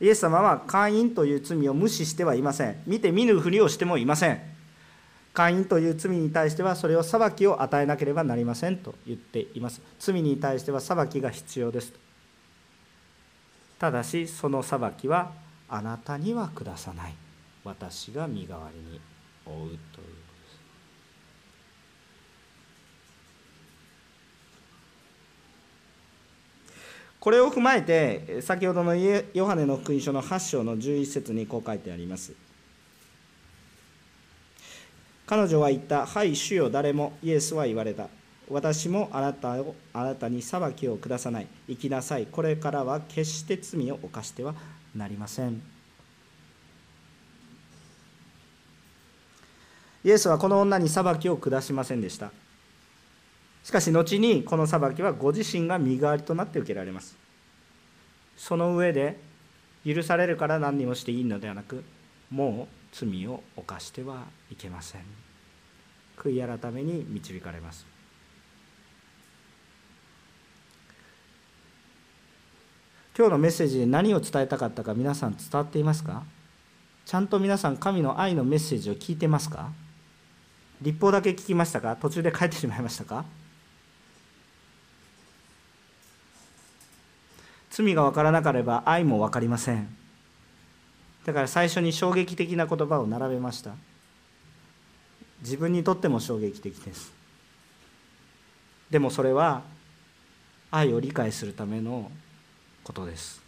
イエス様は会員という罪を無視してはいません。見て見ぬふりをしてもいません。会員という罪に対してはそれを裁きを与えなければなりませんと言っています。罪に対しては裁きが必要です。ただしその裁きはあなたには下さない。私が身代わりに負うという。これを踏まえて先ほどのヨハネの福音書の8章の11節にこう書いてあります。彼女は言った「はい主よ誰も」イエスは言われた。私もあなたをあなたに裁きを下さない。生きなさい。これからは決して罪を犯してはなりません。イエスはこの女に裁きを下しませんでした。しかし後にこの裁きはご自身が身代わりとなって受けられます。その上で許されるから何にもしていいのではなくもう罪を犯してはいけません。悔い改めに導かれます。今日のメッセージで何を伝えたかったか皆さん伝わっていますか？ちゃんと皆さん神の愛のメッセージを聞いてますか？立法だけ聞きましたか？途中で帰ってしまいましたか？罪が分からなければ愛も分かりません。だから最初に衝撃的な言葉を並べました。自分にとっても衝撃的です。でもそれは愛を理解するためのことです。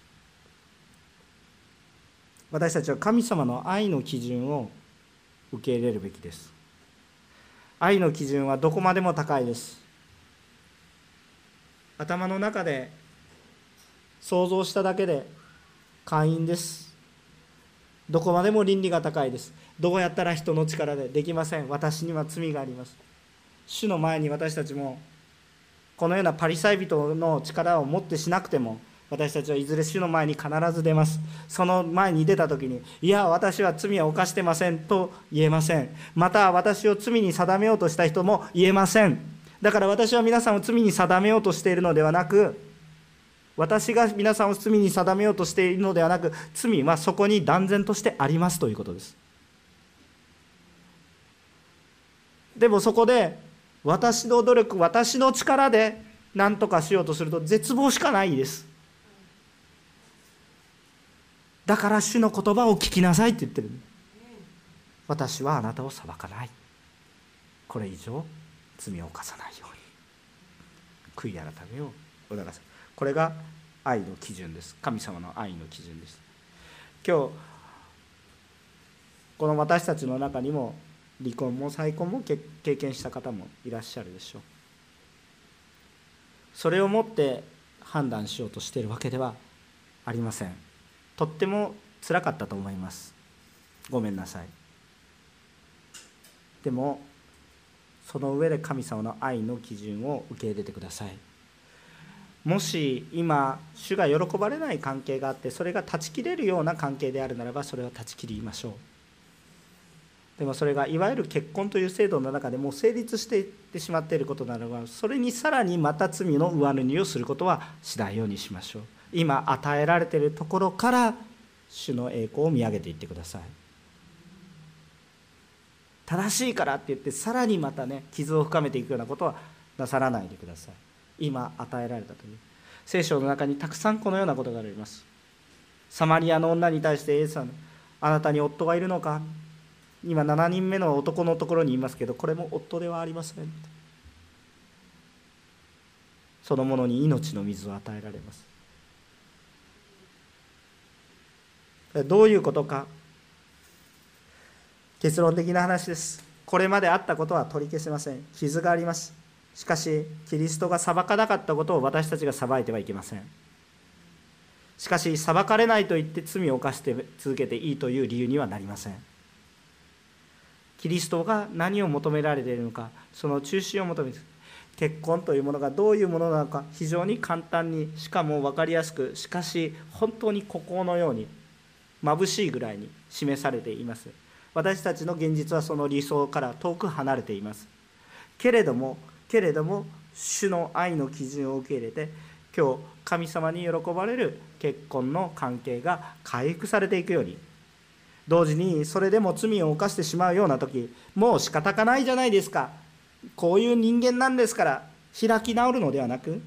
私たちは神様の愛の基準を受け入れるべきです。愛の基準はどこまでも高いです。頭の中で想像しただけで会員です。どこまでも倫理が高いです。どうやったら人の力でできません。私には罪があります。主の前に私たちもこのようなパリサイ人の力を持ってしなくても私たちはいずれ主の前に必ず出ます。その前に出た時にいや私は罪は犯してません。と言えません。また私を罪に定めようとした人も言えません。だから私は皆さんを罪に定めようとしているのではなく私が皆さんを罪に定めようとしているのではなく罪はそこに断然としてありますということです。でもそこで私の努力私の力で何とかしようとすると絶望しかないです。だから主の言葉を聞きなさいって言ってる。私はあなたを裁かない。これ以上罪を犯さないように。悔い改めを促すこれが愛の基準です。神様の愛の基準です。今日この私たちの中にも離婚も再婚も経験した方もいらっしゃるでしょう。それをもって判断しようとしているわけではありません。とってもつらかったと思います。ごめんなさい。でもその上で神様の愛の基準を受け入れてください。もし今主が喜ばれない関係があってそれが断ち切れるような関係であるならばそれを断ち切りましょう。でもそれがいわゆる結婚という制度の中でもう成立していってしまっていることならばそれにさらにまた罪の上塗りをすることはしないようにしましょう。今与えられているところから主の栄光を見上げていってください。正しいからって言ってさらにまたね傷を深めていくようなことはなさらないでください。今与えられたという。聖書の中にたくさんこのようなことがあります。サマリアの女に対してエイさんあなたに夫がいるのか。今7人目の男のところにいますけどこれも夫ではありません。そのものに命の水を与えられます。どういうことか。結論的な話です。これまであったことは取り消せません。傷があります。しかしキリストが裁かなかったことを私たちが裁いてはいけません。しかし裁かれないと言って罪を犯して続けていいという理由にはなりません。キリストが何を求められているのかその中心を求めて結婚というものがどういうものなのか非常に簡単にしかも分かりやすくしかし本当に孤高のように眩しいぐらいに示されています。私たちの現実はその理想から遠く離れています。けれどもけれども主の愛の基準を受け入れて今日神様に喜ばれる結婚の関係が回復されていくように。同時にそれでも罪を犯してしまうような時もう仕方がないじゃないですか。こういう人間なんですから開き直るのではなく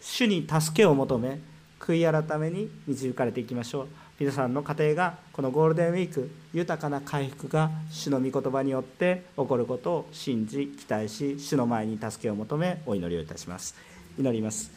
主に助けを求め悔い改めに導かれていきましょう。皆さんの家庭がこのゴールデンウィーク豊かな回復が主の御言葉によって起こることを信じ期待し主の前に助けを求めお祈りをいたします。祈ります。